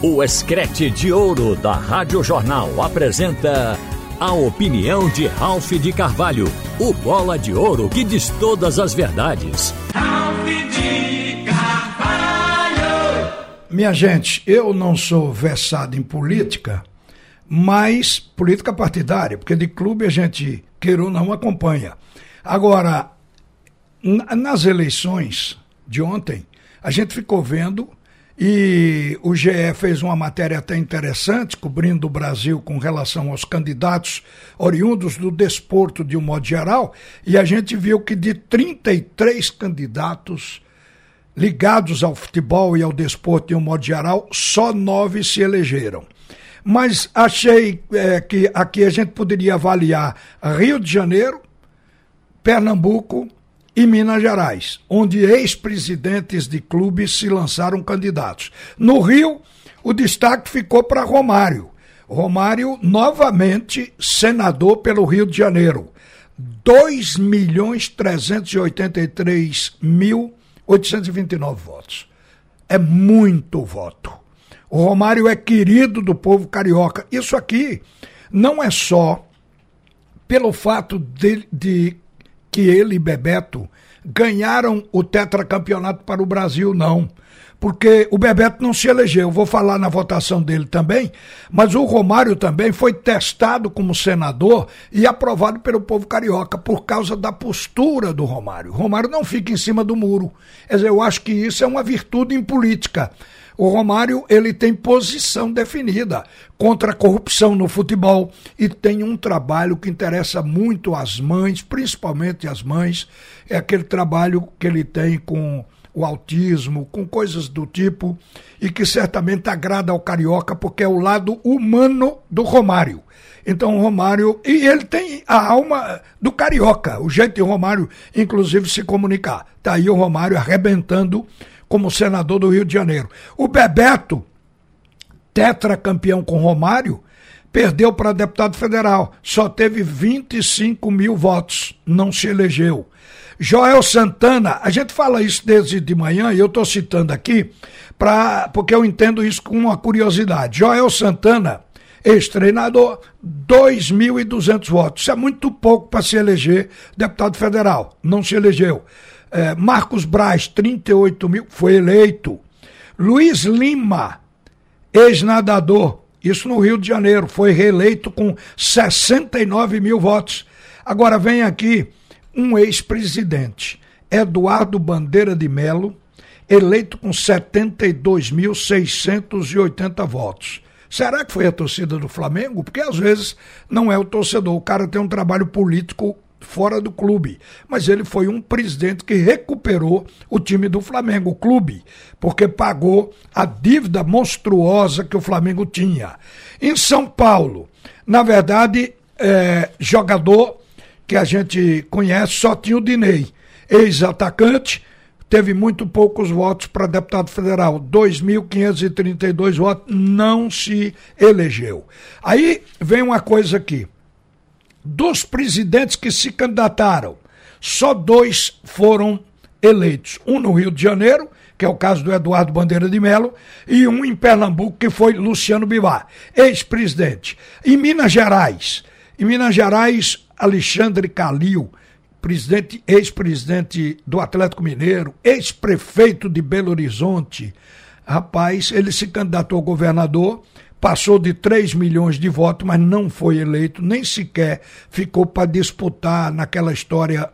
O Escrete de Ouro da Rádio Jornal apresenta a opinião de Ralph de Carvalho, o bola de ouro que diz todas as verdades. Ralph de Carvalho! Minha gente, eu não sou versado em política, mas política partidária, porque de clube a gente, queira ou não, acompanha. Agora, nas eleições de ontem, a gente ficou vendo e o GE fez uma matéria até interessante, cobrindo o Brasil com relação aos candidatos oriundos do desporto de um modo geral, e a gente viu que de 33 candidatos ligados ao futebol e ao desporto de um modo geral, só nove se elegeram. Mas achei é, que aqui a gente poderia avaliar Rio de Janeiro, Pernambuco, e Minas Gerais, onde ex-presidentes de clubes se lançaram candidatos. No Rio, o destaque ficou para Romário. Romário, novamente senador pelo Rio de Janeiro. 2 milhões 383 mil 829 votos. É muito voto. O Romário é querido do povo carioca. Isso aqui não é só pelo fato de, de que ele e Bebeto ganharam o tetracampeonato para o Brasil, não. Porque o Bebeto não se elegeu, vou falar na votação dele também, mas o Romário também foi testado como senador e aprovado pelo povo carioca por causa da postura do Romário. Romário não fica em cima do muro. Quer dizer, eu acho que isso é uma virtude em política. O Romário ele tem posição definida contra a corrupção no futebol e tem um trabalho que interessa muito às mães, principalmente às mães, é aquele trabalho que ele tem com o autismo, com coisas do tipo, e que certamente agrada ao carioca, porque é o lado humano do Romário. Então o Romário. E ele tem a alma do carioca, o jeito de Romário, inclusive, se comunicar. Tá aí o Romário arrebentando como senador do Rio de Janeiro. O Bebeto, tetracampeão com Romário, perdeu para deputado federal. Só teve 25 mil votos, não se elegeu. Joel Santana, a gente fala isso desde de manhã e eu estou citando aqui pra, porque eu entendo isso com uma curiosidade. Joel Santana, ex-treinador, 2.200 votos. Isso é muito pouco para se eleger deputado federal. Não se elegeu. É, Marcos Braz, 38 mil, foi eleito. Luiz Lima, ex-nadador, isso no Rio de Janeiro, foi reeleito com 69 mil votos. Agora vem aqui um ex-presidente, Eduardo Bandeira de Melo, eleito com 72.680 votos. Será que foi a torcida do Flamengo? Porque às vezes não é o torcedor, o cara tem um trabalho político fora do clube. Mas ele foi um presidente que recuperou o time do Flamengo, o clube, porque pagou a dívida monstruosa que o Flamengo tinha. Em São Paulo, na verdade, é, jogador que a gente conhece só tinha o Dinei, ex-atacante, teve muito poucos votos para deputado federal, 2.532 votos, não se elegeu. Aí vem uma coisa aqui dos presidentes que se candidataram, só dois foram eleitos. Um no Rio de Janeiro, que é o caso do Eduardo Bandeira de Melo, e um em Pernambuco, que foi Luciano Bivar, ex-presidente. Em Minas Gerais, em Minas Gerais, Alexandre Calil, presidente, ex-presidente do Atlético Mineiro, ex-prefeito de Belo Horizonte. Rapaz, ele se candidatou a governador passou de 3 milhões de votos, mas não foi eleito, nem sequer ficou para disputar naquela história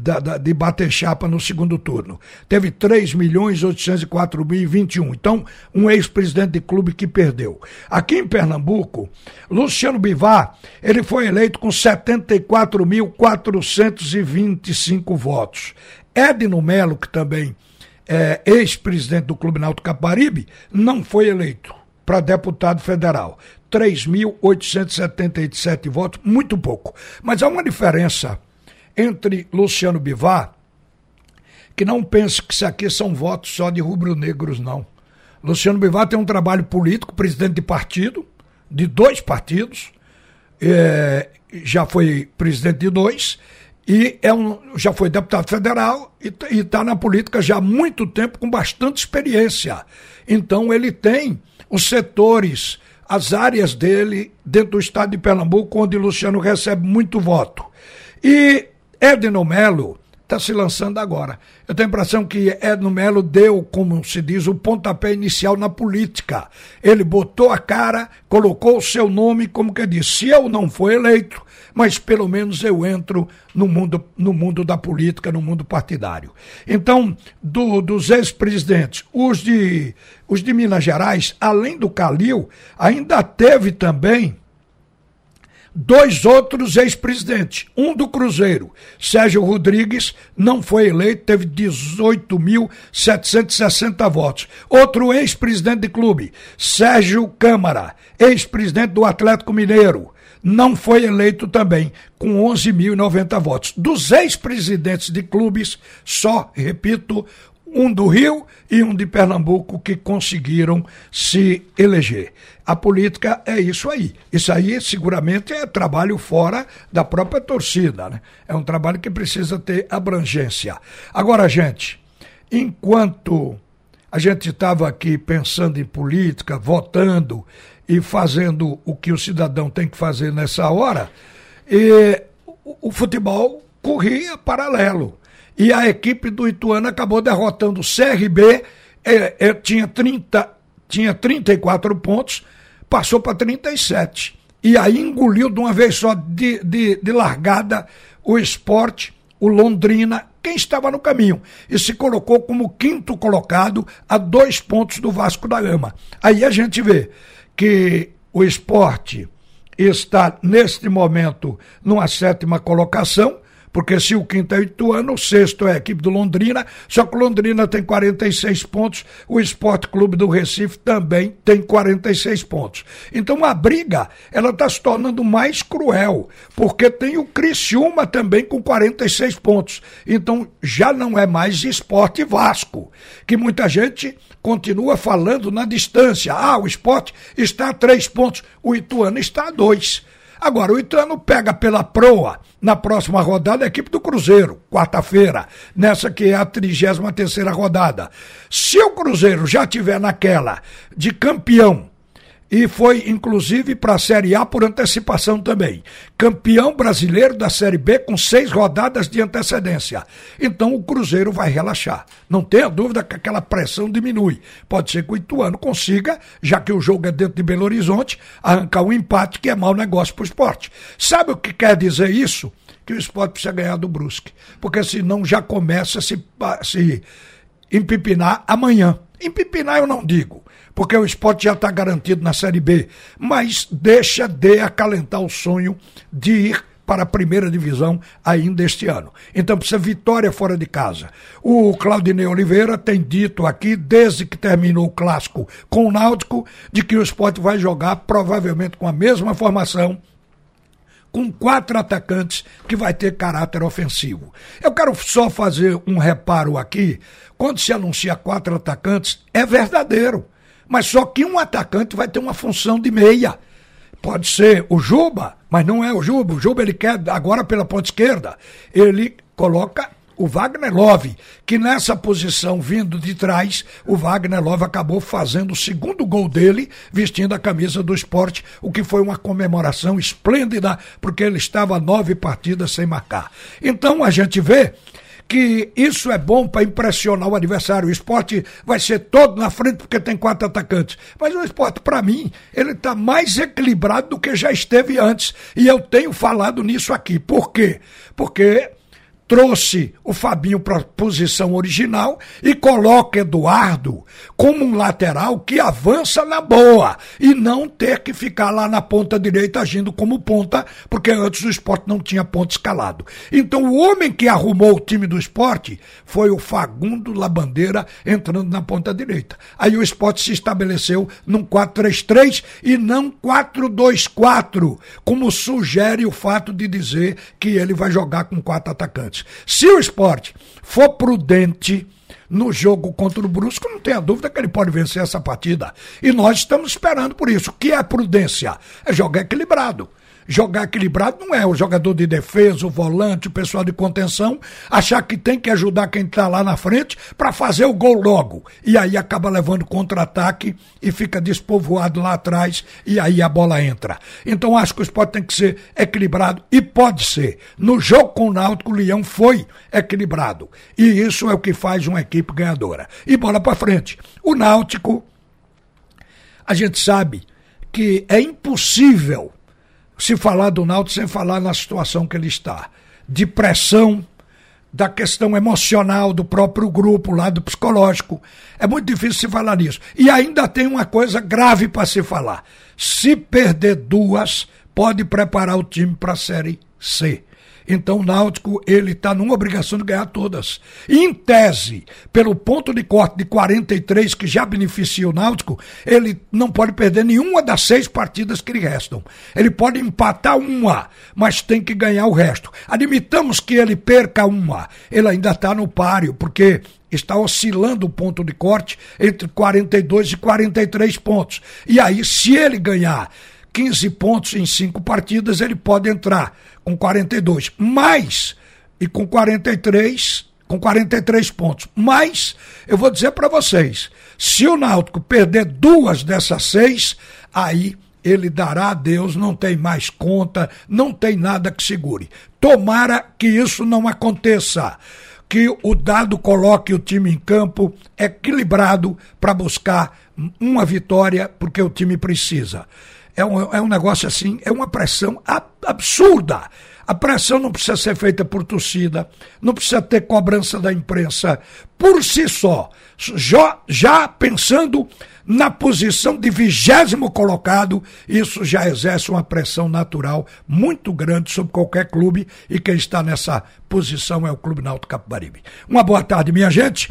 da, da, de bater chapa no segundo turno. Teve 3 milhões 804 mil e 21. Então, um ex-presidente de clube que perdeu. Aqui em Pernambuco, Luciano Bivar, ele foi eleito com 74.425 votos. Edno Melo, que também é ex-presidente do Clube Náutico Caparibe, não foi eleito para deputado federal. 3.877 votos, muito pouco. Mas há uma diferença entre Luciano Bivar, que não pense que isso aqui são votos só de rubro-negros, não. Luciano Bivar tem um trabalho político, presidente de partido, de dois partidos, é, já foi presidente de dois, e é um, já foi deputado federal e está na política já há muito tempo, com bastante experiência. Então ele tem os setores, as áreas dele dentro do estado de Pernambuco, onde Luciano recebe muito voto. E Edno Melo está se lançando agora. Eu tenho a impressão que Edno Melo deu, como se diz, o pontapé inicial na política. Ele botou a cara, colocou o seu nome, como que disse, se eu não for eleito, mas pelo menos eu entro no mundo, no mundo da política, no mundo partidário. Então, do, dos ex-presidentes, os de, os de Minas Gerais, além do Calil, ainda teve também dois outros ex-presidentes. Um do Cruzeiro, Sérgio Rodrigues, não foi eleito, teve 18.760 votos. Outro ex-presidente de clube, Sérgio Câmara, ex-presidente do Atlético Mineiro, não foi eleito também, com 11.090 votos. Dos ex-presidentes de clubes, só, repito, um do Rio e um de Pernambuco que conseguiram se eleger. A política é isso aí. Isso aí seguramente é trabalho fora da própria torcida, né? É um trabalho que precisa ter abrangência. Agora, gente, enquanto a gente estava aqui pensando em política, votando e fazendo o que o cidadão tem que fazer nessa hora, e o futebol corria paralelo. E a equipe do Ituano acabou derrotando o CRB, é, é, tinha, 30, tinha 34 pontos, passou para 37. E aí engoliu de uma vez só de, de, de largada o esporte, o Londrina, quem estava no caminho, e se colocou como quinto colocado a dois pontos do Vasco da Gama. Aí a gente vê que o esporte está, neste momento, numa sétima colocação, porque se o quinto é o Ituano, o sexto é a equipe do Londrina, só que o Londrina tem 46 pontos, o Esporte Clube do Recife também tem 46 pontos. Então a briga, ela está se tornando mais cruel, porque tem o Criciúma também com 46 pontos. Então já não é mais Esporte Vasco, que muita gente continua falando na distância. Ah, o esporte está a três pontos, o Ituano está a dois. Agora, o Ituano pega pela proa na próxima rodada a equipe do Cruzeiro, quarta-feira, nessa que é a 33 terceira rodada. Se o Cruzeiro já tiver naquela de campeão e foi inclusive para a Série A por antecipação também. Campeão brasileiro da Série B com seis rodadas de antecedência. Então o Cruzeiro vai relaxar. Não tenha dúvida que aquela pressão diminui. Pode ser que o Ituano consiga, já que o jogo é dentro de Belo Horizonte, arrancar um empate que é mau negócio para o esporte. Sabe o que quer dizer isso? Que o esporte precisa ganhar do Brusque. Porque senão já começa a se, a se empipinar amanhã. Empipinar eu não digo porque o esporte já está garantido na Série B, mas deixa de acalentar o sonho de ir para a primeira divisão ainda este ano. Então precisa vitória fora de casa. O Claudinei Oliveira tem dito aqui, desde que terminou o clássico com o Náutico, de que o esporte vai jogar provavelmente com a mesma formação com quatro atacantes que vai ter caráter ofensivo. Eu quero só fazer um reparo aqui. Quando se anuncia quatro atacantes, é verdadeiro. Mas só que um atacante vai ter uma função de meia. Pode ser o Juba, mas não é o Juba. O Juba ele quer agora pela ponta esquerda. Ele coloca o Wagner Love, que nessa posição vindo de trás, o Wagner Love acabou fazendo o segundo gol dele, vestindo a camisa do esporte, o que foi uma comemoração esplêndida, porque ele estava nove partidas sem marcar. Então a gente vê que isso é bom para impressionar o adversário. O esporte vai ser todo na frente porque tem quatro atacantes. Mas o esporte, para mim, ele está mais equilibrado do que já esteve antes. E eu tenho falado nisso aqui. Por quê? Porque trouxe o Fabinho para a posição original e coloca Eduardo como um lateral que avança na boa e não ter que ficar lá na ponta direita agindo como ponta, porque antes o esporte não tinha ponta escalado. Então o homem que arrumou o time do esporte foi o Fagundo Labandeira entrando na ponta direita. Aí o esporte se estabeleceu num 4-3-3 e não 4-2-4, como sugere o fato de dizer que ele vai jogar com quatro atacantes. Se o esporte for prudente no jogo contra o Brusco, não tenha dúvida que ele pode vencer essa partida. E nós estamos esperando por isso. O que é prudência? É jogar equilibrado. Jogar equilibrado não é o jogador de defesa, o volante, o pessoal de contenção, achar que tem que ajudar quem está lá na frente para fazer o gol logo. E aí acaba levando contra-ataque e fica despovoado lá atrás e aí a bola entra. Então acho que o esporte tem que ser equilibrado e pode ser. No jogo com o Náutico, o Leão foi equilibrado. E isso é o que faz uma equipe ganhadora. E bola para frente. O Náutico, a gente sabe que é impossível se falar do Náutico sem falar na situação que ele está. De pressão, da questão emocional do próprio grupo, lado psicológico. É muito difícil se falar nisso. E ainda tem uma coisa grave para se falar. Se perder duas, pode preparar o time para a Série C. Então o Náutico, ele está numa obrigação de ganhar todas. em tese, pelo ponto de corte de 43 que já beneficia o Náutico, ele não pode perder nenhuma das seis partidas que lhe restam. Ele pode empatar uma, mas tem que ganhar o resto. Admitamos que ele perca uma, ele ainda está no páreo, porque está oscilando o ponto de corte entre 42 e 43 pontos. E aí, se ele ganhar 15 pontos em cinco partidas, ele pode entrar com 42. Mais, e com 43, com 43 pontos. Mas, eu vou dizer para vocês: se o Náutico perder duas dessas seis, aí ele dará a Deus, não tem mais conta, não tem nada que segure. Tomara que isso não aconteça. Que o dado coloque o time em campo equilibrado para buscar uma vitória, porque o time precisa é um, é um negócio assim, é uma pressão absurda. A pressão não precisa ser feita por torcida, não precisa ter cobrança da imprensa por si só. Já, já pensando na posição de vigésimo colocado, isso já exerce uma pressão natural muito grande sobre qualquer clube e quem está nessa posição é o Clube Náutico Capibaribe. Uma boa tarde, minha gente.